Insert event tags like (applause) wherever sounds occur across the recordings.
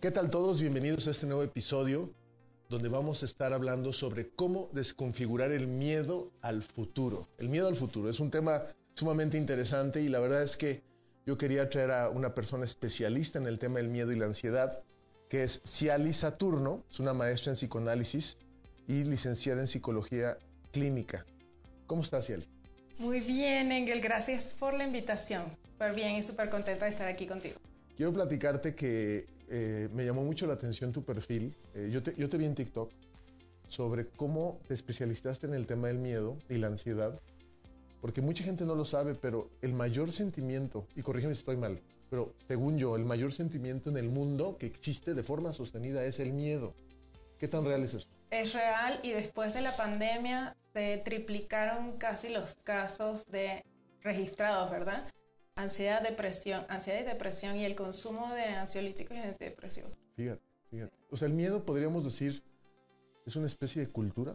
¿Qué tal todos? Bienvenidos a este nuevo episodio donde vamos a estar hablando sobre cómo desconfigurar el miedo al futuro. El miedo al futuro es un tema sumamente interesante y la verdad es que yo quería traer a una persona especialista en el tema del miedo y la ansiedad, que es Ciali Saturno, es una maestra en psicoanálisis y licenciada en psicología clínica. ¿Cómo estás, Ciali? Muy bien, Engel, gracias por la invitación. Súper bien y súper contenta de estar aquí contigo. Quiero platicarte que eh, me llamó mucho la atención tu perfil. Eh, yo, te, yo te vi en TikTok sobre cómo te especializaste en el tema del miedo y la ansiedad, porque mucha gente no lo sabe, pero el mayor sentimiento, y corrígeme si estoy mal, pero según yo, el mayor sentimiento en el mundo que existe de forma sostenida es el miedo. ¿Qué tan real es eso? Es real y después de la pandemia se triplicaron casi los casos de registrados, ¿verdad? Ansiedad, depresión, ansiedad y depresión y el consumo de ansiolíticos y antidepresivos. Fíjate, fíjate. O sea, el miedo podríamos decir es una especie de cultura.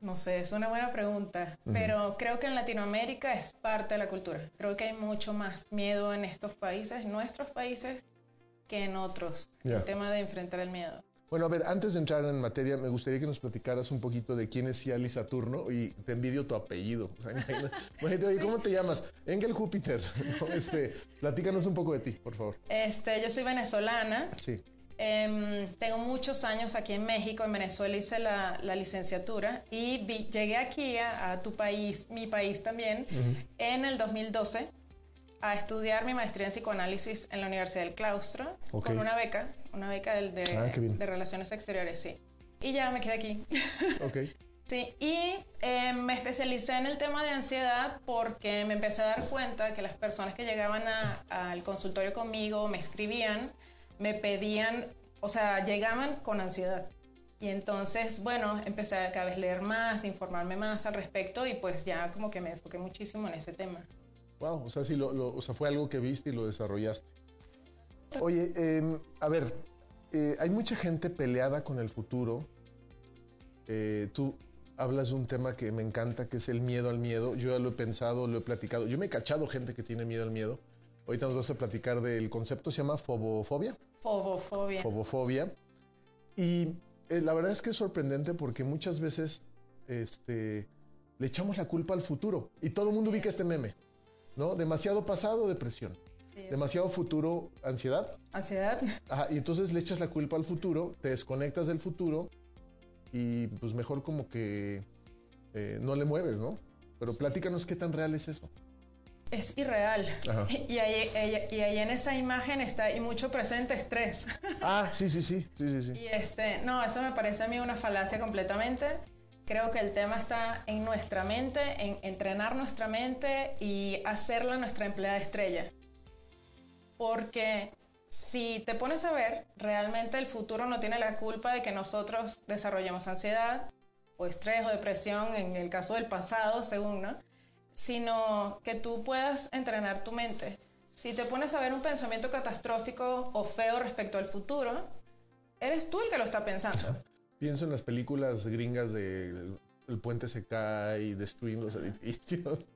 No sé, es una buena pregunta, pero creo que en Latinoamérica es parte de la cultura. Creo que hay mucho más miedo en estos países, nuestros países, que en otros. El tema de enfrentar el miedo. Bueno, a ver, antes de entrar en materia, me gustaría que nos platicaras un poquito de quién es Ciali Saturno y te envidio tu apellido. (laughs) ¿cómo te llamas? Engel Júpiter. (laughs) Este, platícanos un poco de ti, por favor. Este, yo soy venezolana. Sí. Em, tengo muchos años aquí en México, en Venezuela hice la, licenciatura y llegué aquí a, tu país, mi país también, en el 2012 a estudiar mi maestría en psicoanálisis en la Universidad del Claustro con una beca, una beca de, ah, de, Relaciones Exteriores, sí. Y ya me quedé aquí. (laughs) Ok. sí, y eh, me especialicé en el tema de ansiedad porque me empecé a dar cuenta que las personas que llegaban al consultorio conmigo me escribían, me pedían, o sea, llegaban con ansiedad. Y entonces, bueno, empecé a cada vez leer más, informarme más al respecto y pues ya como que me enfoqué muchísimo en ese tema. Wow, o sea, sí, lo, o sea, fue algo que viste y lo desarrollaste. Oye, em, a ver, eh, hay mucha gente peleada con el futuro. Eh, tú hablas de un tema que me encanta, que es el miedo al miedo. Yo ya lo he pensado, lo he platicado. Yo me he cachado gente que tiene miedo al miedo. Ahorita nos vas a platicar del concepto, se llama fobofobia. Fobofobia. Fobofobia. Y eh, la verdad es que es sorprendente porque muchas veces este, le echamos la culpa al futuro. Y todo el mundo ubica este meme. ¿No? Demasiado pasado, depresión. Demasiado futuro, ansiedad. Ansiedad. Ajá, y entonces le echas la culpa al futuro, te desconectas del futuro y pues mejor como que eh, no le mueves, ¿no? Pero platícanos qué tan real es eso. Es irreal. (laughs) Y ahí, y ahí, en esa imagen está y mucho presente estrés. (laughs) Ah, sí, sí, sí, sí, sí, sí. Y este, no, eso me parece a mí una falacia completamente. Creo que el tema está en nuestra mente, en entrenar nuestra mente y hacerla nuestra empleada estrella. Porque si te pones a ver, realmente el futuro no tiene la culpa de que nosotros desarrollemos ansiedad o estrés o depresión en el caso del pasado, según, ¿no? Sino que tú puedas entrenar tu mente. Si te pones a ver un pensamiento catastrófico o feo respecto al futuro, eres tú el que lo está pensando. Pienso en las películas gringas de el, puente se cae y destruyen los edificios. (laughs)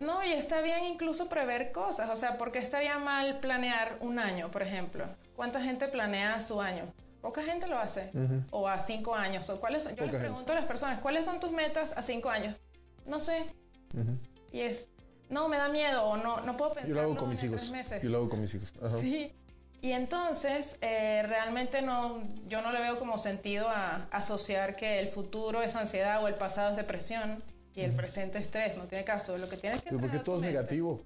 No, y está bien incluso prever cosas. O sea, ¿por qué estaría mal planear un año, por ejemplo? ¿Cuánta gente planea su año? Poca gente lo hace. O a cinco años. O cuáles, yo les pregunto a las personas, ¿cuáles son tus metas a cinco años? No sé. Y es, no, me da miedo o no, no puedo pensar. Yo lo hago con mis hijos. Yo lo hago con mis hijos. Sí. Y entonces, eh, realmente no, yo no le veo como sentido a asociar que el futuro es ansiedad o el pasado es depresión y el presente estrés. No tiene caso. Lo que tienes que. Pero porque (laughs) todo es negativo.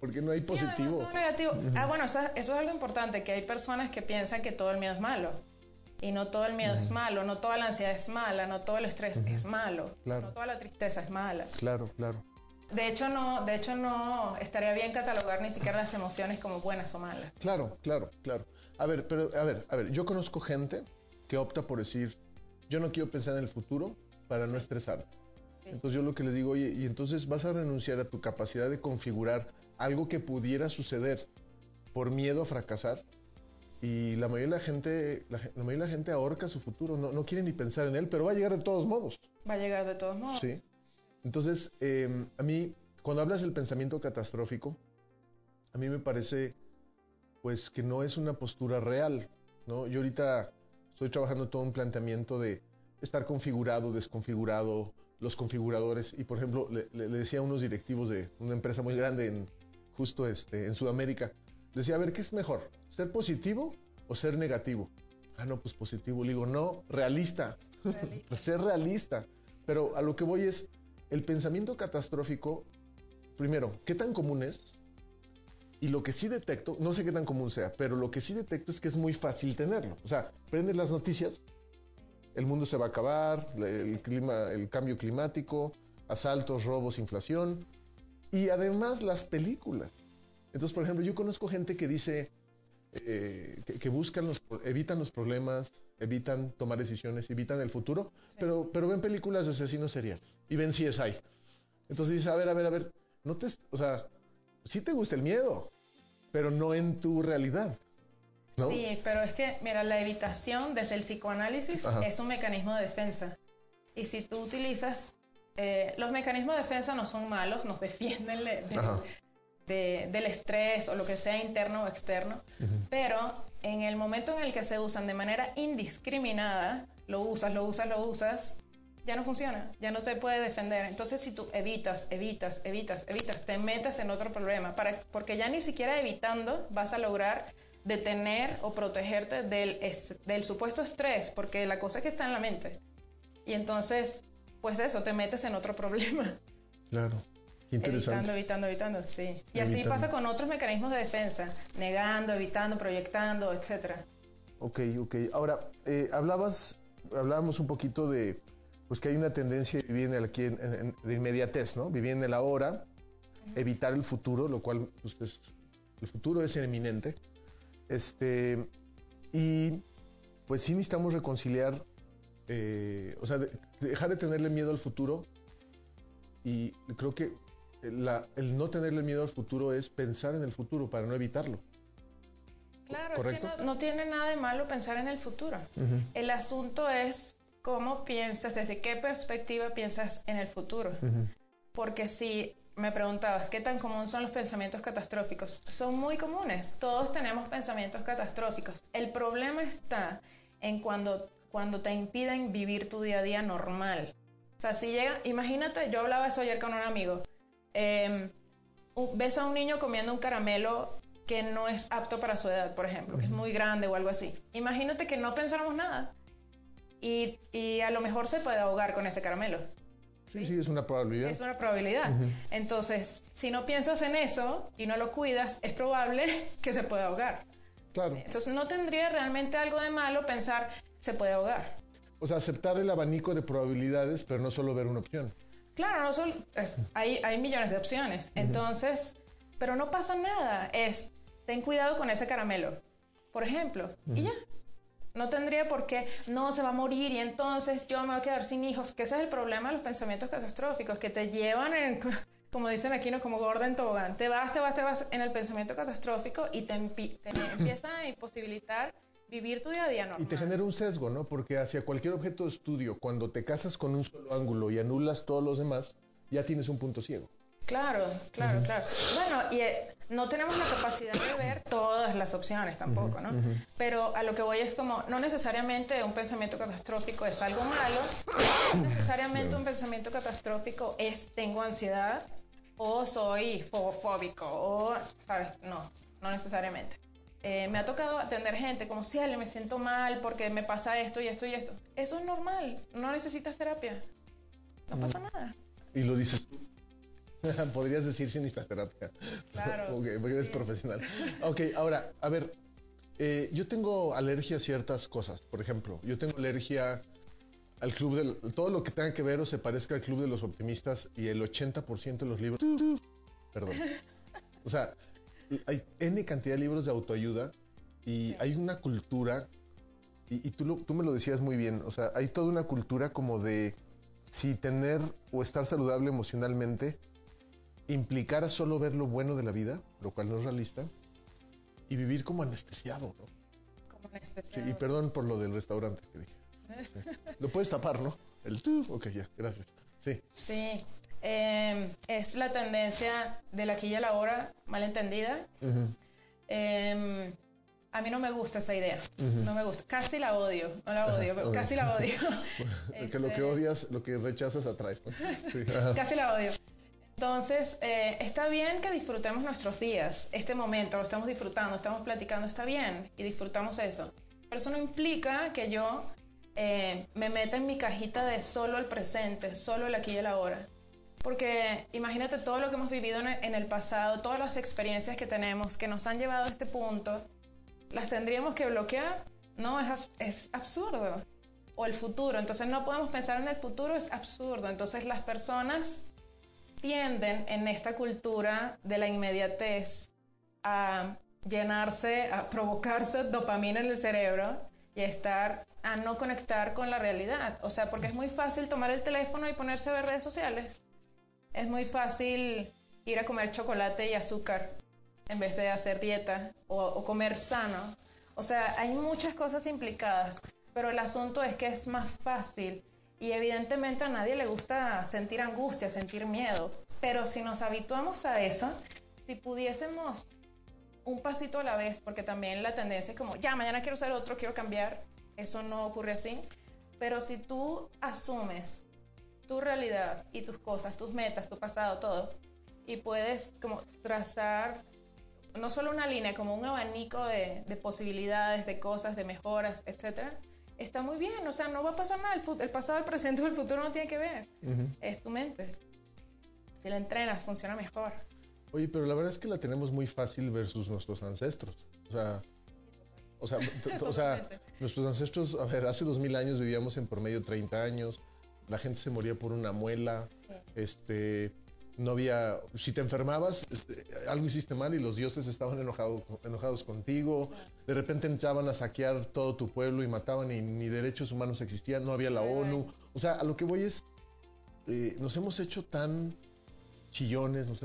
porque no hay positivo. Todo negativo. Ah, bueno, eso, es algo importante, que hay personas que piensan que todo el miedo es malo. Y no todo el miedo es malo, no toda la ansiedad es mala, no todo el estrés es malo, no toda la tristeza es mala. Claro, claro. De hecho, no, de hecho, no estaría bien catalogar ni siquiera las emociones como buenas o malas. Claro, claro, claro. A ver, pero a ver, a ver, yo conozco gente que opta por decir, yo no quiero pensar en el futuro para no estresar. Entonces yo lo que les digo, oye, y entonces vas a renunciar a tu capacidad de configurar algo que pudiera suceder por miedo a fracasar. Y la mayoría de la gente, la, mayoría de la gente ahorca su futuro, no, no quiere ni pensar en él, pero va a llegar de todos modos. Va a llegar de todos modos. Sí. Entonces, em, a mí, cuando hablas del pensamiento catastrófico, a mí me parece, pues, que no es una postura real, ¿no? Yo ahorita estoy trabajando todo un planteamiento de estar configurado, desconfigurado, los configuradores. Y por ejemplo, le, decía a unos directivos de una empresa muy grande en justo este, en Sudamérica, le decía, a ver, ¿qué es mejor? ¿Ser positivo o ser negativo? Ah, no, pues positivo. Le digo, no, realista. (laughs) ser realista. Pero a lo que voy es, el pensamiento catastrófico, primero, ¿qué tan común es? Y lo que sí detecto, no sé qué tan común sea, pero lo que sí detecto es que es muy fácil tenerlo. O sea, prendes las noticias el mundo se va a acabar, el clima, el cambio climático, asaltos, robos, inflación y además las películas. Entonces, por ejemplo, yo conozco gente que dice eh, que, buscan los, evitan los problemas, evitan tomar decisiones, evitan el futuro, pero, pero ven películas de asesinos seriales y ven CSI. Entonces dice, a ver, a ver, a ver, no te, o sea, sí te gusta el miedo, pero no en tu realidad. Sí, pero es que, mira, la evitación desde el psicoanálisis es un mecanismo de defensa. Y si tú utilizas, eh, los mecanismos de defensa no son malos, nos defienden del estrés o lo que sea interno o externo, pero en el momento en el que se usan de manera indiscriminada, lo usas, lo usas, lo usas, ya no funciona, ya no te puede defender. Entonces, si tú evitas, evitas, evitas, evitas, te metes en otro problema, para, porque ya ni siquiera evitando vas a lograr detener o protegerte del, del supuesto estrés, porque la cosa es que está en la mente. Y entonces, pues eso, te metes en otro (laughs) problema. Claro. Interesante. Evitando, evitando, evitando, sí. Y así pasa con otros mecanismos de defensa, negando, evitando, proyectando, etc. Ok, ok. Ahora, eh, hablabas, hablábamos un poquito de, pues que hay una tendencia de vivir aquí en, de inmediatez, ¿no? Vivir en el ahora, evitar el futuro, lo cual pues, el futuro es inminente. Este, y pues sí necesitamos reconciliar, eh, o sea, dejar de tenerle miedo al futuro. Y creo que el no tenerle miedo al futuro es pensar en el futuro para no evitarlo. Claro, es que no, tiene nada de malo pensar en el futuro. El asunto es cómo piensas, desde qué perspectiva piensas en el futuro. Porque si me preguntabas, ¿qué tan común son los pensamientos catastróficos? Son muy comunes, todos tenemos pensamientos catastróficos. El problema está en cuando, cuando te impiden vivir tu día a día normal. O sea, si llega, imagínate, yo hablaba eso ayer con un amigo, em, ves a un niño comiendo un caramelo que no es apto para su edad, por ejemplo, que es muy grande o algo así. Imagínate que no pensáramos nada y, y a lo mejor se puede ahogar con ese caramelo. Sí, sí, es una probabilidad. Es una probabilidad. Entonces, si no piensas en eso y no lo cuidas, es probable (laughs) que se pueda ahogar. Claro. Entonces, no tendría realmente algo de malo pensar, se puede ahogar. O sea, aceptar el abanico de probabilidades, pero no solo ver una opción. Claro, no solo, hay, hay millones de opciones. Entonces, pero no pasa nada. Es, ten cuidado con ese caramelo, por ejemplo, y ya. No tendría por qué, no, se va a morir y entonces yo me voy a quedar sin hijos, que ese es el problema de los pensamientos catastróficos, que te llevan en, (laughs) como dicen aquí, ¿no? como gorda en tobogán. Te vas, te vas, te vas en el pensamiento catastrófico y te, empieza a imposibilitar vivir tu día a día normal. Y te genera un sesgo, ¿no? Porque hacia cualquier objeto de estudio, cuando te casas con un solo ángulo y anulas todos los demás, ya tienes un punto ciego. Claro, claro, claro. Bueno, y eh, no tenemos la capacidad de ver todas las opciones tampoco, ¿no? Pero a lo que voy es como, no necesariamente un pensamiento catastrófico es algo malo, no necesariamente un pensamiento catastrófico es tengo ansiedad o soy fobofóbico o, ¿sabes? No, no necesariamente. Eh, me ha tocado atender gente como, si me siento mal porque me pasa esto y esto y esto. Eso es normal, no necesitas terapia, no pasa nada. Y lo dices tú. (laughs) Podrías decir sin terapia. Claro. (laughs) porque eres profesional. (laughs) Ok, ahora, a ver, eh, yo tengo alergia a ciertas cosas. Por ejemplo, yo tengo alergia al club del... Todo lo que tenga que ver o se parezca al club de los optimistas y el 80% de los libros... Perdón. O sea, hay N cantidad de libros de autoayuda y hay una cultura, y, tú, tú me lo decías muy bien, o sea, hay toda una cultura como de si tener o estar saludable emocionalmente implicara solo ver lo bueno de la vida, lo cual no es realista, y vivir como anestesiado, ¿no? Como anestesiado. y perdón por lo del restaurante que dije. (laughs) Lo puedes tapar, ¿no? El ok, ya, gracias. Sí. Sí. Em, es la tendencia de la aquí y la hora malentendida. Em, a mí no me gusta esa idea. No me gusta. Casi la odio. No la odio, pero casi la odio. (laughs) que lo que este odias, lo que rechazas atrás. (laughs) casi la odio. Entonces, eh, está bien que disfrutemos nuestros días, este momento, lo estamos disfrutando, estamos platicando, está bien y disfrutamos eso. Pero eso no implica que yo eh, me meta en mi cajita de solo el presente, solo el aquí y el ahora. Porque imagínate todo lo que hemos vivido en el pasado, todas las experiencias que tenemos que nos han llevado a este punto, las tendríamos que bloquear. No, es, es absurdo. O el futuro. Entonces no podemos pensar en el futuro, es absurdo. Entonces las personas tienden en esta cultura de la inmediatez a llenarse, a provocarse dopamina en el cerebro y a estar, a no conectar con la realidad. O sea, porque es muy fácil tomar el teléfono y ponerse a ver redes sociales. Es muy fácil ir a comer chocolate y azúcar en vez de hacer dieta o, comer sano. O sea, hay muchas cosas implicadas, pero el asunto es que es más fácil y evidentemente a nadie le gusta sentir angustia, sentir miedo. Pero si nos habituamos a eso, si pudiésemos un pasito a la vez, porque también la tendencia es como, ya, mañana quiero ser otro, quiero cambiar, eso no ocurre así. Pero si tú asumes tu realidad y tus cosas, tus metas, tu pasado, todo, y puedes como trazar no solo una línea, como un abanico de, de posibilidades, de cosas, de mejoras, etcétera, está muy bien, o sea, no va a pasar nada, el, pasado, el presente o el futuro no tiene que ver, es tu mente. Si la entrenas, funciona mejor. Oye, pero la verdad es que la tenemos muy fácil versus nuestros ancestros. O sea, o sea, o sea (laughs) nuestros ancestros, a ver, hace dos mil años vivíamos en promedio 30 años, la gente se moría por una muela, este no había, si te enfermabas, este, algo hiciste mal y los dioses estaban enojados, enojados contigo, de repente entraban a saquear todo tu pueblo y mataban y ni derechos humanos existían, no había la ONU, o sea, a lo que voy es, eh, nos hemos hecho tan chillones, eh,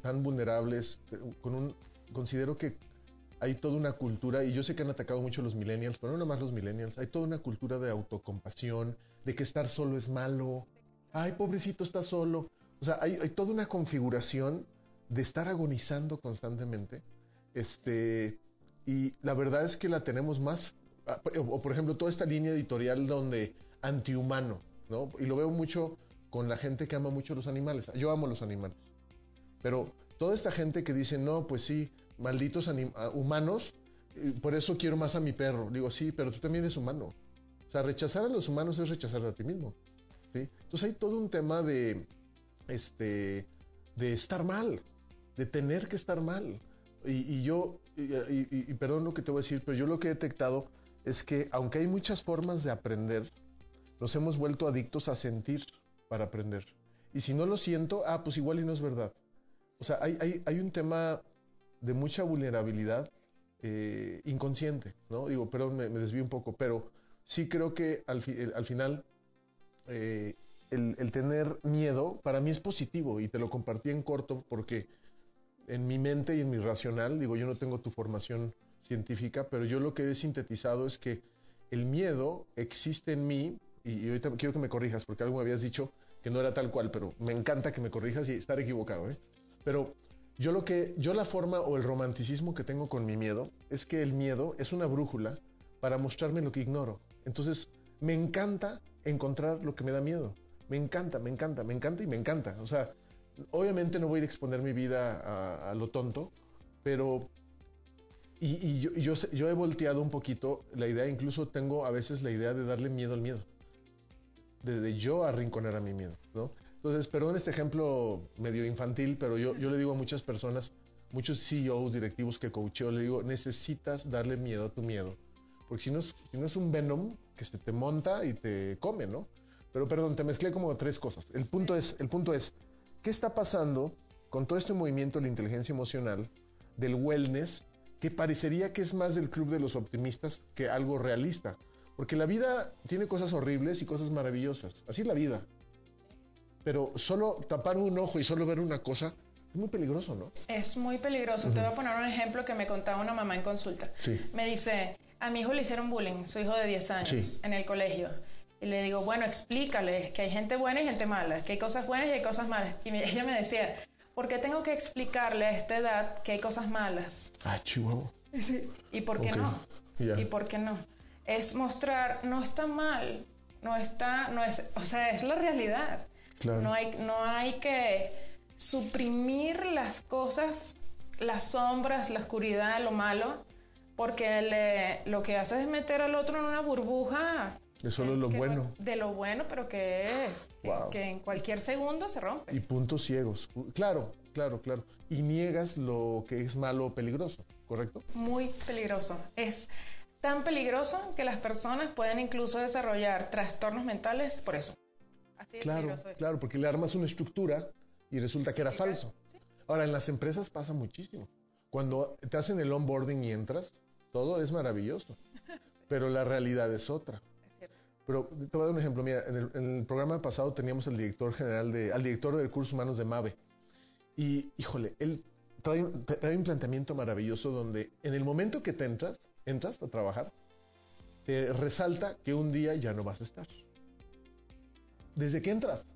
tan vulnerables, con un, considero que hay toda una cultura, y yo sé que han atacado mucho los millennials, pero no nada más los millennials, hay toda una cultura de autocompasión, de que estar solo es malo, ay, pobrecito está solo. O sea, hay, toda una configuración de estar agonizando constantemente. Este, y la verdad es que la tenemos más, ah, o por ejemplo, toda esta línea editorial donde antihumano, ¿no? Y lo veo mucho con la gente que ama mucho los animales. Yo amo los animales. Pero toda esta gente que dice, no, pues sí, malditos ah, humanos, por eso quiero más a mi perro. Digo, sí, pero tú también eres humano. O sea, rechazar a los humanos es rechazar a ti mismo. ¿sí? Entonces hay todo un tema de, este, de estar mal, de tener que estar mal. Y, yo, y, perdón lo que te voy a decir, pero yo lo que he detectado es que aunque hay muchas formas de aprender, nos hemos vuelto adictos a sentir para aprender. Y si no lo siento, ah, pues igual y no es verdad. O sea, hay, hay, un tema de mucha vulnerabilidad eh, inconsciente, ¿no? Digo, perdón, me, me, desvío un poco, pero sí creo que al, al final eh, el, tener miedo para mí es positivo y te lo compartí en corto porque en mi mente y en mi racional, digo, yo no tengo tu formación científica, pero yo lo que he sintetizado es que el miedo existe en mí y, ahorita quiero que me corrijas porque algo me habías dicho que no era tal cual, pero me encanta que me corrijas y estar equivocado, ¿eh? Pero yo lo que, yo la forma o el romanticismo que tengo con mi miedo es que el miedo es una brújula para mostrarme lo que ignoro. Entonces, me encanta encontrar lo que me da miedo. Me encanta, me encanta, me encanta y me encanta. O sea, obviamente no voy a exponer mi vida a, lo tonto, pero... Y, yo, yo, he volteado un poquito la idea, incluso tengo a veces la idea de darle miedo al miedo. De, yo arrinconar a mi miedo, ¿no? Entonces, perdón este ejemplo medio infantil, pero yo, yo le digo a muchas personas, muchos CEOs, directivos que coacheo, le digo, necesitas darle miedo a tu miedo Porque si no, es, si no es un Venom que se te monta y te come, ¿no? Pero perdón, te mezclé como tres cosas. El punto es, el punto es, ¿qué está pasando con todo este movimiento de la inteligencia emocional, del wellness, que parecería que es más del club de los optimistas que algo realista? Porque la vida tiene cosas horribles y cosas maravillosas. Así es la vida. Pero solo tapar un ojo y solo ver una cosa es muy peligroso, ¿no? Es muy peligroso. Te voy a poner un ejemplo que me contaba una mamá en consulta. Sí. Me dice, a mi hijo le hicieron bullying, su hijo de 10 años, Sí. en el colegio. Y le digo, bueno, explícale que hay gente buena y gente mala, que hay cosas buenas y hay cosas malas. Y me- (laughs) ella me decía, ¿por qué tengo que explicarle a esta edad que hay cosas malas? Ah, chihuahua. ¿Y por qué no? ¿Y por qué no? Es mostrar, no está mal, no está, no es, o sea, es la realidad. Claro. No hay, no hay que suprimir las cosas, las sombras, la oscuridad, lo malo, porque le- lo que hace es meter al otro en una burbuja. Es solo lo que no- bueno. de lo bueno, pero que es, que- Wow. que en cualquier segundo se rompe. Y puntos ciegos. Claro, claro, claro. Y niegas lo que es malo o peligroso, ¿correcto? muy peligroso. Es tan peligroso que las personas pueden incluso desarrollar trastornos mentales por eso. Así de Claro, peligroso es. claro, porque le armas una estructura y resulta que era Sí, claro, falso. sí. Ahora, en las empresas pasa muchísimo. Cuando te hacen el onboarding y entras, todo es maravilloso. (laughs) Pero la realidad es otra. Es cierto. Pero te voy a dar un ejemplo. Mira, en el, en el programa pasado teníamos al director general de, al director de recursos humanos de MAVE. Y híjole, él trae, trae un planteamiento maravilloso donde en el momento que te entras, entras a trabajar, te resalta que un día ya no vas a estar. Desde que entras,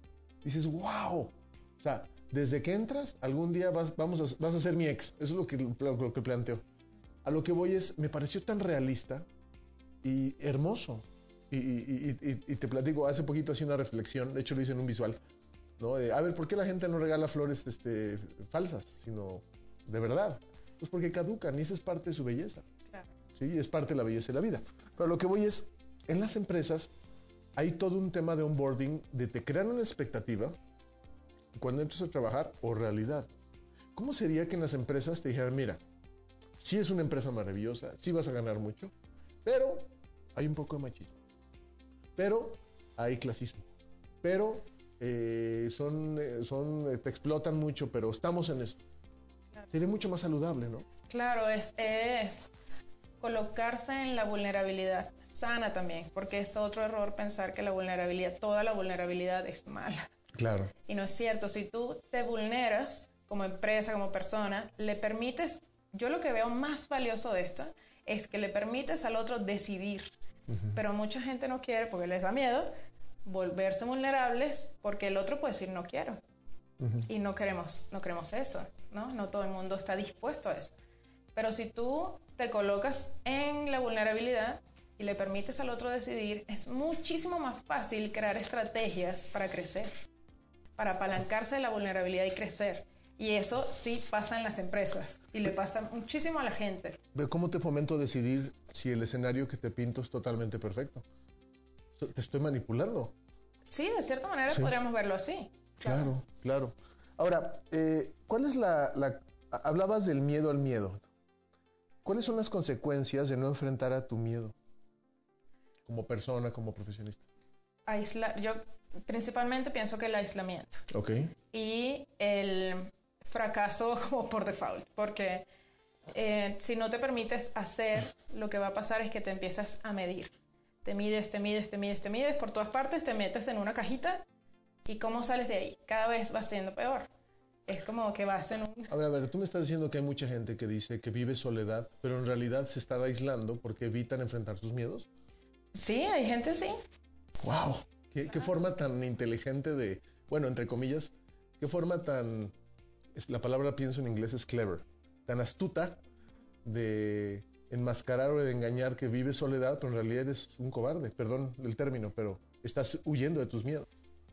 dices, wow. O sea, desde que entras, algún día vas, vamos a, vas a ser mi ex. Eso es lo que, lo, lo que planteo. A lo que voy es, me pareció tan realista y hermoso. Y, y- y- y- y te platico, hace poquito hacía una reflexión, de hecho lo hice en un visual, ¿no? De, a ver, ¿por qué la gente no regala flores este, falsas, sino de verdad? Pues porque caducan y esa es parte de su belleza. Claro. Sí, es parte de la belleza de la vida. Pero lo que voy es, en las empresas hay todo un tema de onboarding, de te crean una expectativa cuando entras a trabajar o realidad. ¿Cómo sería que en las empresas te dijeran, mira, sí es una empresa maravillosa, sí vas a ganar mucho, pero hay un poco de machismo, pero hay clasismo, pero eh, son, eh, son, eh, te explotan mucho, pero estamos en esto. Sería mucho más saludable, ¿no? Claro, es, es colocarse en la vulnerabilidad sana también, porque es otro error pensar que la vulnerabilidad, toda la vulnerabilidad es mala. Claro. Y no es cierto, si tú te vulneras como empresa, como persona, le permites, yo lo que veo más valioso de esto es que le permites al otro decidir. Pero mucha gente no quiere porque les da miedo volverse vulnerables porque el otro puede decir no quiero. Y no queremos, no queremos eso, ¿no? No todo el mundo está dispuesto a eso. Pero si tú te colocas en la vulnerabilidad y le permites al otro decidir, es muchísimo más fácil crear estrategias para crecer, para apalancarse de la vulnerabilidad y crecer. Y eso sí pasa en las empresas y le pasa muchísimo a la gente. ¿cómo te fomento decidir si el escenario que te pinto es totalmente perfecto? Te estoy manipulando. Sí, de cierta manera Sí. podríamos verlo así. Claro, claro. Ahora, eh, ¿cuál es la, la- a- Hablabas del miedo al miedo. ¿Cuáles son las consecuencias de no enfrentar a tu miedo? Como persona, como profesionista. Aisla yo principalmente pienso que el aislamiento. Ok. y el fracaso (laughs) como por default, porque eh, si no te permites hacer, lo que va a pasar es que te empiezas a medir. Te mides, te mides, te mides, te mides, por todas partes te metes en una cajita y cómo sales de ahí. Cada vez va siendo peor. Es como que vas en un... A ver, a ver, tú me estás diciendo que hay mucha gente que dice que vive soledad, pero en realidad se está aislando porque evitan enfrentar sus miedos. Sí, hay gente así. ¡Wow! ¿Qué, qué forma tan inteligente de, bueno, entre comillas, qué forma tan, la palabra pienso en inglés es clever, tan astuta de enmascarar o de engañar que vives soledad, pero en realidad eres un cobarde, perdón el término, pero estás huyendo de tus miedos.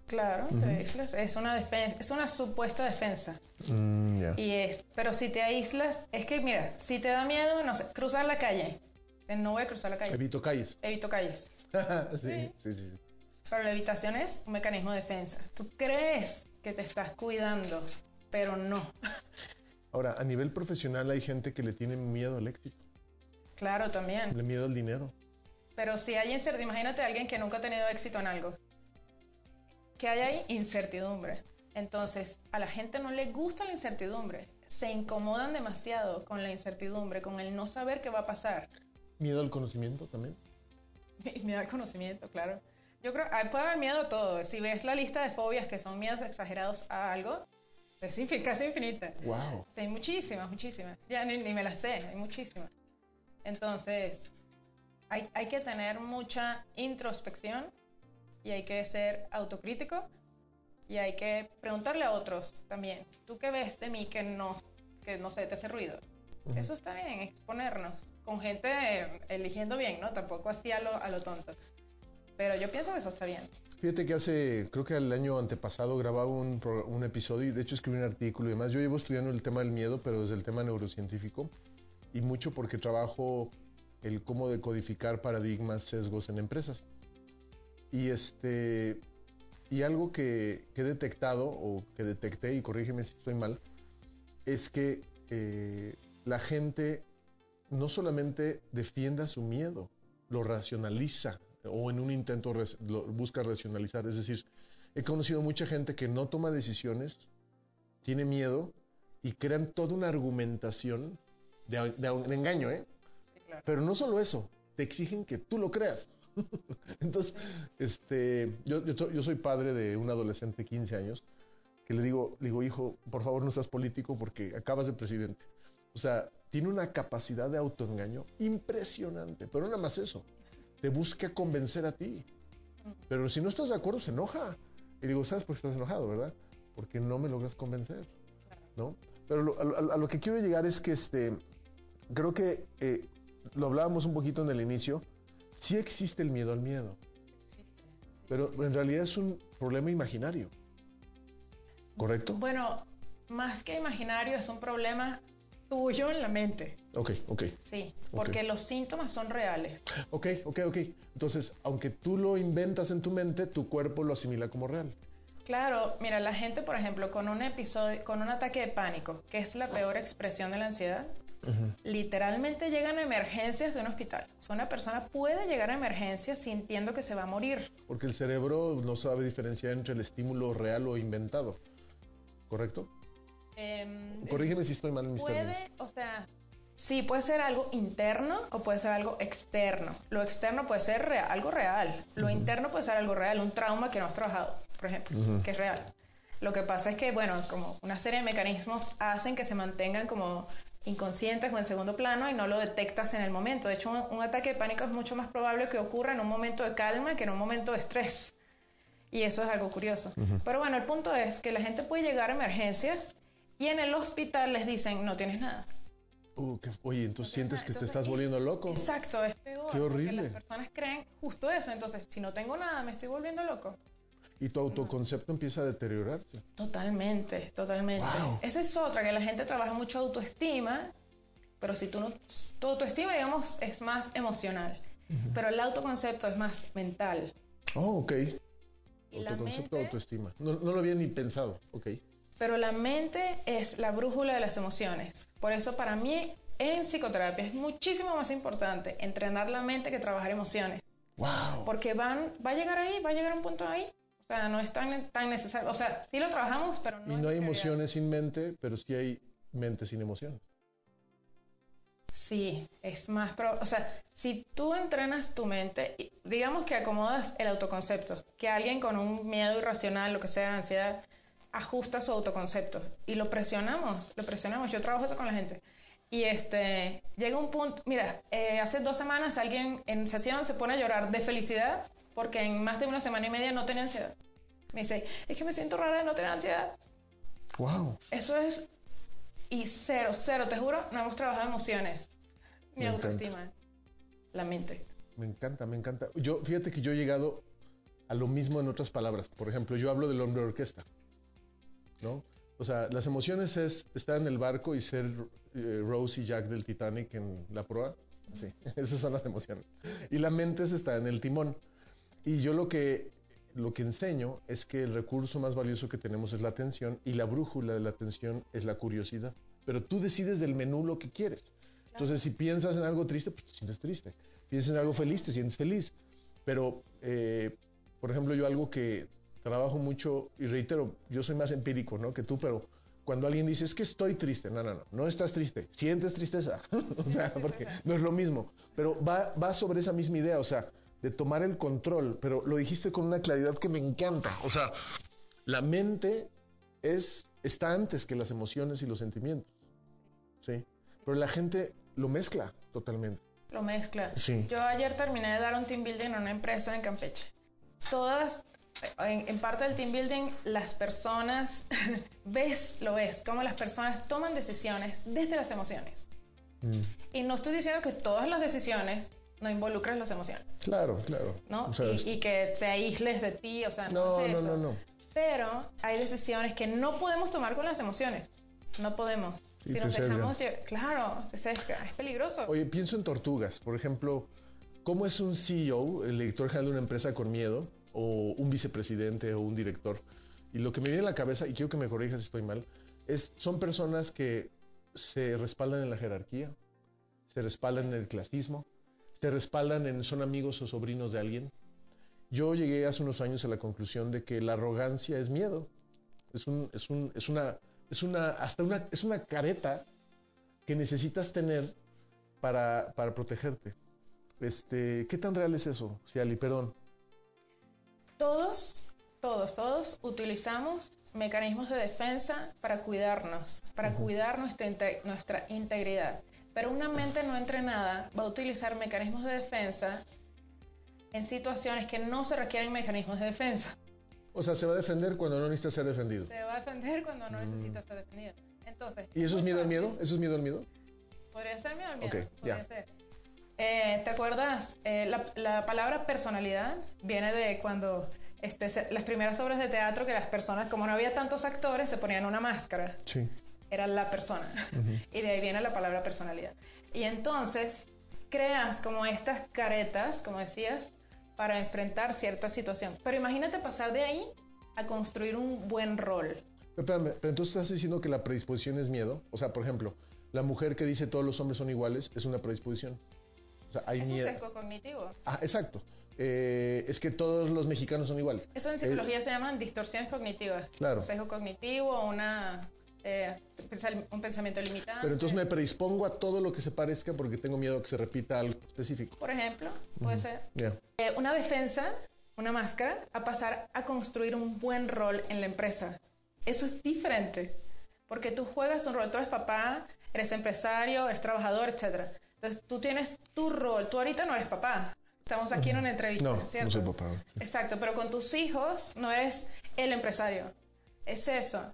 Claro, te aíslas. Es una defensa, es una supuesta defensa. Y es, pero si te aíslas, es que mira, si te da miedo, no sé, cruzar la calle. Eh, No voy a cruzar la calle. Evito calles. Evito calles. (laughs) sí, sí, sí, sí. Pero la evitación es un mecanismo de defensa. Tú crees que te estás cuidando, pero no. Ahora, a nivel profesional hay gente que le tiene miedo al éxito, Claro, también. le miedo al dinero. Pero si hay incertidumbre, imagínate a alguien que nunca ha tenido éxito en algo. Que hay ahí incertidumbre. Entonces, a la gente no le gusta la incertidumbre. Se incomodan demasiado con la incertidumbre, con el no saber qué va a pasar. ¿Miedo al conocimiento también? (laughs) Miedo al conocimiento, claro. Yo creo, ah, puede haber miedo a todo. Si ves la lista de fobias que son miedos exagerados a algo, es casi infinita. Wow. Sí, hay muchísimas, muchísimas. Ya ni, ni me las sé, hay muchísimas. Entonces, hay, hay que tener mucha introspección y hay que ser autocrítico y hay que preguntarle a otros también. ¿Tú qué ves de mí que no, que no sé, te hace ruido? Eso está bien, exponernos con gente eligiendo bien, ¿no? Tampoco así a lo, a lo tonto. Pero yo pienso que eso está bien. Fíjate que hace, creo que el año antepasado grababa un, episodio y de hecho escribí un artículo y demás. Yo llevo estudiando el tema del miedo, pero desde el tema neurocientífico y mucho porque trabajo el cómo decodificar paradigmas, sesgos en empresas. Y este y algo que, que he detectado o que detecté y corrígeme si estoy mal es que eh, la gente no solamente defienda su miedo, lo racionaliza o en un intento res- lo busca racionalizar. Es decir, he conocido mucha gente que no toma decisiones, tiene miedo y crean toda una argumentación de, de- de engaño, ¿eh? claro. Pero no solo eso, te exigen que tú lo creas. (laughs) Entonces, este, yo, yo, soy padre de un adolescente de 15 años que le digo, le digo, hijo, por favor no seas político porque acabas de presidente. O sea, tiene una capacidad de autoengaño impresionante, pero nada más eso, te busca convencer a ti. Pero si no estás de acuerdo, se enoja. Y digo, ¿sabes por qué estás enojado, verdad? Porque no me logras convencer, ¿no? Pero lo- a, lo- que quiero llegar es que este, creo que eh, lo hablábamos un poquito en el inicio, sí existe el miedo al miedo, pero en realidad es un problema imaginario. ¿Correcto? Bueno, más que imaginario, es un problema tuyo en la mente. Ok, ok. Sí, porque los síntomas son reales. Ok, ok, ok. Entonces, aunque tú lo inventas en tu mente, tu cuerpo lo asimila como real. Claro, mira, la gente, por ejemplo, con un episodio, con un ataque de pánico, que es la peor expresión de la ansiedad, literalmente llegan a emergencias de un hospital. O sea, una persona puede llegar a emergencias sintiendo que se va a morir. Porque el cerebro no sabe diferenciar entre el estímulo real o inventado. ¿Correcto? Em, Corrígeme si estoy mal en mis términos. puede, o sea, sí, puede ser algo interno o puede ser algo externo. Lo externo puede ser rea- algo real. Lo interno puede ser algo real, un trauma que no has trabajado, por ejemplo, que es real. Lo que pasa es que, bueno, como una serie de mecanismos hacen que se mantengan como inconscientes o en segundo plano y no lo detectas en el momento. De hecho, un, un ataque de pánico es mucho más probable que ocurra en un momento de calma que en un momento de estrés. Y eso es algo curioso. Pero bueno, el punto es que la gente puede llegar a emergencias y en el hospital les dicen, no tienes nada. Uh, que- oye, entonces sientes que te Entonces, estás es- volviendo loco. Exacto, es peor. Qué horrible. las personas creen justo eso. Entonces, si no tengo nada, me estoy volviendo loco. Y tu autoconcepto empieza a deteriorarse. Totalmente, totalmente. Wow. Esa es otra, que la gente trabaja mucho autoestima, pero si tú no, tu autoestima, digamos, es más emocional, pero el autoconcepto es más mental. Oh, ok. Y Autoconcepto, mente- autoestima. No, no lo había ni pensado. Ok. Pero la mente es la brújula de las emociones. Por eso para mí en psicoterapia es muchísimo más importante entrenar la mente que trabajar emociones. Wow. Porque van, va a llegar ahí, va a llegar a un punto ahí. O sea, no es tan, tan necesario. O sea, sí lo trabajamos, pero no Y no hay emociones sin mente, pero sí hay mente sin emociones. Sí, es más pro, o sea, si tú entrenas tu mente, digamos que acomodas el autoconcepto, que alguien con un miedo irracional, lo que sea, ansiedad, ajusta su autoconcepto y lo presionamos, lo presionamos. Yo trabajo eso con la gente. Y este, llega un punto, mira, eh, hace dos semanas alguien en sesión se pone a llorar de felicidad porque en más de una semana y media no tenía ansiedad. Me dice, es que me siento rara de no tener ansiedad. Wow. Eso es. Y cero, cero, te juro, no hemos trabajado emociones ni Me encanta. autoestima. La mente. Me encanta, me encanta. Yo, fíjate que yo he llegado a lo mismo en otras palabras. Por ejemplo, yo hablo del hombre orquesta. ¿No? O sea, las emociones es estar en el barco y ser eh, Rose y Jack del Titanic en la proa. Sí, (laughs) esas son las emociones. Y la mente es estar en el timón. Y yo lo que, lo que enseño es que el recurso más valioso que tenemos es la atención y la brújula de la atención es la curiosidad. Pero tú decides del menú lo que quieres. Entonces, si piensas en algo triste, pues te sientes triste. piensas en algo feliz, te sientes feliz. Pero, eh, por ejemplo, yo algo que trabajo mucho y reitero, yo soy más empírico, ¿no? Que tú, pero cuando alguien dice es que estoy triste, no, no, no, no estás triste, sientes tristeza, (laughs) o sea, porque no es lo mismo, pero va, va sobre esa misma idea, o sea, de tomar el control, pero lo dijiste con una claridad que me encanta, o sea, la mente es, está antes que las emociones y los sentimientos, ¿sí? Pero la gente lo mezcla totalmente. Lo mezcla. Sí. Yo ayer terminé de dar un team building en una empresa en Campeche. Todas en, parte del team building, las personas, (laughs) ves, lo ves, cómo las personas toman decisiones desde las emociones. Mm. Y no estoy diciendo que todas las decisiones no involucran las emociones. Claro, claro. ¿no? y, que te aísles de ti, o sea, no, es eso. No, no, no. Pero hay decisiones que no podemos tomar con las emociones. No podemos. si nos dejamos, claro, se sesga, es peligroso. Oye, pienso en tortugas. Por ejemplo, ¿cómo es un CEO, el director general de una empresa con miedo? O un vicepresidente o un director. Y lo que me viene a la cabeza, y quiero que me corrijas si estoy mal, es son personas que se respaldan en la jerarquía, se respaldan en el clasismo, se respaldan en son amigos o sobrinos de alguien. Yo llegué hace unos años a la conclusión de que la arrogancia es miedo. Es un, es un, es una, es una, hasta una, es una careta que necesitas tener para, para protegerte. Este, ¿qué tan real es eso, Ciali? Perdón todos, todos, todos utilizamos mecanismos de defensa para cuidarnos, para cuidar nuestra, nuestra integridad. Pero una mente no entrenada va a utilizar mecanismos de defensa en situaciones que no se requieren mecanismos de defensa. O sea, se va a defender cuando no necesita ser defendido. Se va a defender cuando no necesita ser defendido. Entonces. ¿Y eso es miedo al miedo? ¿Eso es miedo al miedo? Podría ser miedo al miedo. Podría ser. Eh, ¿Te acuerdas? Eh, la, palabra personalidad viene de cuando este, las primeras obras de teatro que las personas, como no había tantos actores, se ponían una máscara. Sí. Era la persona. (laughs) Y de ahí viene la palabra personalidad. Y entonces creas como estas caretas, como decías, para enfrentar cierta situación. Pero imagínate pasar de ahí a construir un buen rol. Pero, pero entonces estás diciendo que la predisposición es miedo. O sea, por ejemplo, la mujer que dice todos los hombres son iguales es una predisposición. O sea, hay es un sesgo cognitivo. Ah, exacto. Eh, es que todos los mexicanos son iguales. Eso en psicología eh, se llaman distorsiones cognitivas. Claro. Un sesgo cognitivo, una, eh, un pensamiento limitado. Pero entonces me predispongo a todo lo que se parezca porque tengo miedo a que se repita algo específico. Por ejemplo, puede ser. una defensa, una máscara, a pasar a construir un buen rol en la empresa. Eso es diferente. Porque tú juegas un rol, tú eres papá, eres empresario, eres trabajador, etc. Entonces tú tienes tu rol, tú ahorita no eres papá, estamos aquí en una entrevista, no, ¿cierto? No soy papá. Exacto, pero con tus hijos no eres el empresario, es eso.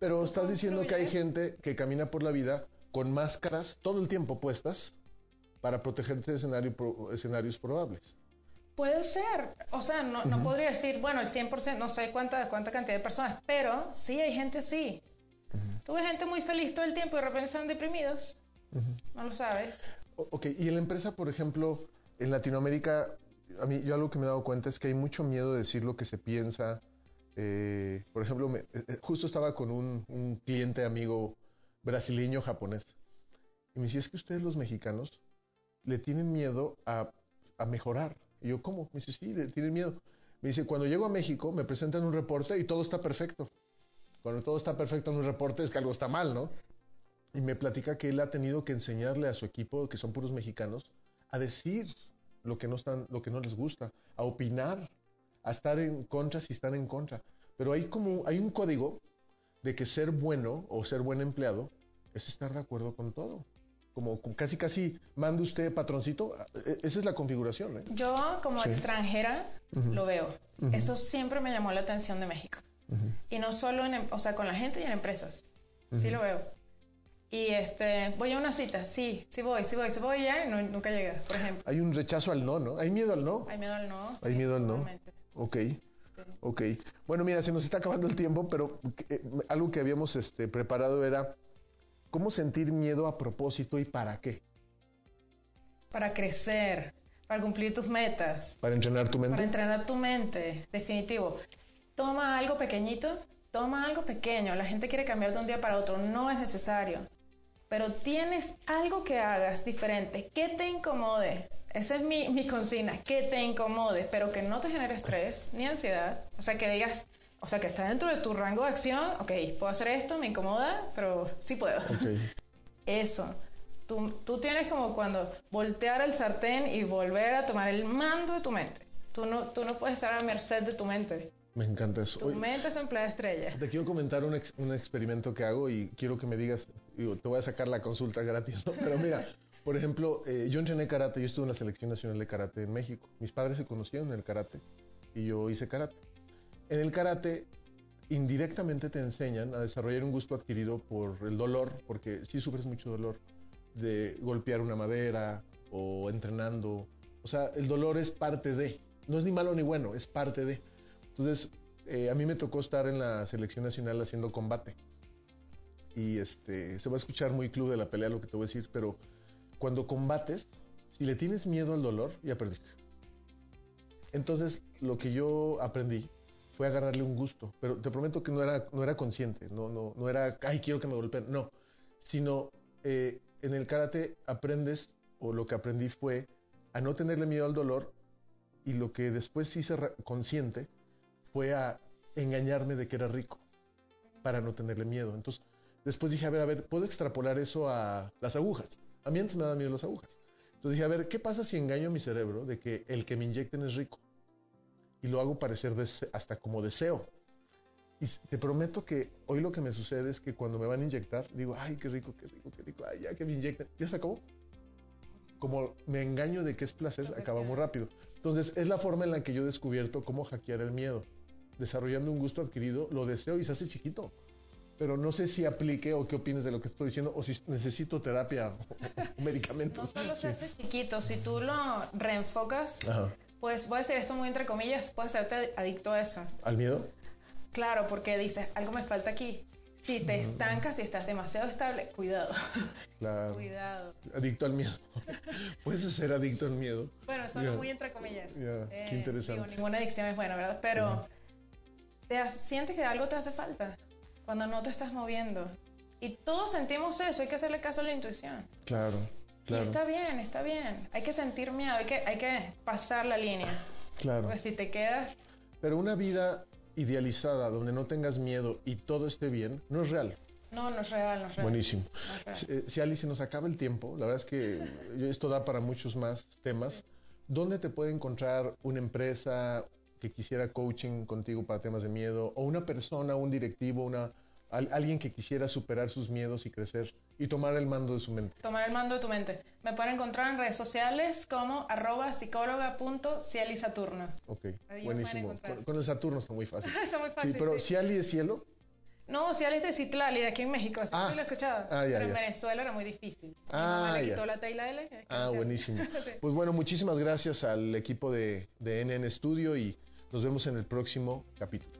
Pero estás diciendo que hay gente que camina por la vida con máscaras todo el tiempo puestas para protegerte de escenario, escenarios probables. Puede ser, o sea, no, no, podría decir, bueno, el 100%, no sé cuánta, cuánta cantidad de personas, pero sí hay gente así. Tuve gente muy feliz todo el tiempo y de repente están deprimidos. No lo sabes. Ok, y en la empresa, por ejemplo, en Latinoamérica, a mí yo algo que me he dado cuenta es que hay mucho miedo de decir lo que se piensa. Eh, por ejemplo, eh, eh, justo estaba con un, cliente amigo brasileño japonés y me decía, es que ustedes los mexicanos le tienen miedo a, a mejorar. Y yo, ¿cómo? Me dice, sí, le tienen miedo. Me dice, cuando llego a México me presentan un reporte y todo está perfecto. Cuando todo está perfecto en un reporte es que algo está mal, ¿no? Y me platica que él ha tenido que enseñarle a su equipo, que son puros mexicanos, a decir lo que no, están, lo que no les gusta, a opinar, a estar en contra si están en contra. Pero hay como hay un código de que ser bueno o ser buen empleado es estar de acuerdo con todo. Como casi casi mande usted patroncito, e, esa es la configuración. ¿eh? Yo como extranjera lo veo. Eso siempre me llamó la atención de México. Y no solo en, em, o sea, con la gente y en empresas. Sí lo veo. Y este, voy a una cita, sí, sí voy, sí voy, sí voy ya y nunca llega, por ejemplo. Hay un rechazo al no, ¿no? ¿Hay miedo al no? Hay miedo al no. Hay miedo al no. Ok. Ok. Bueno, mira, se nos está acabando el tiempo, pero eh, algo que habíamos este, preparado era cómo sentir miedo a propósito y para qué. Para crecer, para cumplir tus metas. Para entrenar tu mente. Para entrenar tu mente, definitivo. Toma algo pequeñito, toma algo pequeño. La gente quiere cambiar de un día para otro, no es necesario pero tienes algo que hagas diferente, que te incomode, Esa es mi, mi consigna, que te incomode, pero que no te genere estrés ni ansiedad. O sea, que digas, o sea, que está dentro de tu rango de acción, ok, puedo hacer esto, me incomoda, pero sí puedo. Ok. Eso. Tú, tú tienes como cuando voltear el sartén y volver a tomar el mando de tu mente. Tú no, tú no puedes estar a merced de tu mente. Me encanta eso. Tu Oye, mente es empleada estrella. te quiero comentar un, ex- un experimento que hago y quiero que me digas, digo, te voy a sacar la consulta gratis, ¿no? Pero mira, por ejemplo, eh, yo entrené karate, yo estuve en la selección nacional de karate en México. Mis padres se conocieron en el karate y yo hice karate. En el karate, indirectamente te enseñan a desarrollar un gusto adquirido por el dolor, porque sí sufres mucho dolor de golpear una madera o entrenando. O sea, el dolor es parte de, no es ni malo ni bueno, es parte de. Entonces, eh, a mí me tocó estar en la selección nacional haciendo combate. Y este, se va a escuchar muy club de la pelea lo que te voy a decir, pero cuando combates, si le tienes miedo al dolor, ya perdiste. Entonces, lo que yo aprendí fue agarrarle un gusto, pero te prometo que no era, no era consciente, no, no, no era, ay, quiero que me golpeen, no, sino eh, en el karate aprendes, o lo que aprendí fue a no tenerle miedo al dolor, y lo que después hice consciente fue a engañarme de que era rico para no tenerle miedo. Entonces, después dije, a ver, a ver, puedo extrapolar eso a las agujas. A mí antes me daban miedo las agujas. Entonces dije, a ver, ¿qué pasa si engaño a mi cerebro de que el que me inyecten es rico? Y lo hago parecer hasta como deseo. Y te prometo que hoy lo que me sucede es que cuando me van a inyectar, digo, ay, qué rico, qué rico, qué rico, ay, ya que me inyecten. Ya se acabó. Como me engaño de que es placer, acaba muy rápido. Entonces, es la forma en la que yo he descubierto cómo hackear el miedo. Desarrollando un gusto adquirido, lo deseo y se hace chiquito. Pero no sé si aplique o qué opinas de lo que estoy diciendo o si necesito terapia o, (laughs) medicamentos. No solo se Sí. hace chiquito, si tú lo reenfocas, Ajá. pues voy a decir esto muy entre comillas, puedes hacerte adicto a eso. ¿Al miedo? Claro, porque dices, algo me falta aquí. Si te estancas, si estás demasiado estable, cuidado. Claro. cuidado. Adicto al miedo. (laughs) Puedes ser adicto al miedo. Bueno, eso Ya. es muy entre comillas. Qué interesante. digo, ninguna adicción es buena, ¿verdad? Pero te ha- sientes que algo te hace falta cuando no te estás moviendo. Y todos sentimos eso, hay que hacerle caso a la intuición. Claro, Y claro, está bien, está bien. Hay que sentir miedo, hay que, hay que pasar la línea. claro. Porque si te quedas, Pero una vida idealizada donde no tengas miedo y todo esté bien, no es real. no, no es real, no es real. Buenísimo. No es real. Si, eh, si, Ali se nos acaba el tiempo, la verdad es que esto da para muchos más temas. ¿Dónde te puede encontrar una empresa que quisiera coaching contigo para temas de miedo? O una persona, un directivo, una, al- alguien que quisiera superar sus miedos y crecer y tomar el mando de su mente. Tomar el mando de tu mente. Me pueden encontrar en redes sociales como arroba psicóloga.cielisaturno. Ok, Ahí me buenísimo. Con, con el Saturno está muy fácil. (laughs) Está muy fácil, Sí, pero sí. si Ali es cielo, No, Cialis es de Citlali, de aquí en México. ¿Sí Ah. lo he escuchado? Ah, ya, Pero en ya. Venezuela era muy difícil. Ah, mamá le ya. quitó la T y la L. Ah, buenísimo. (laughs) Sí. Pues bueno, muchísimas gracias al equipo de, de NN Studio y nos vemos en el próximo capítulo.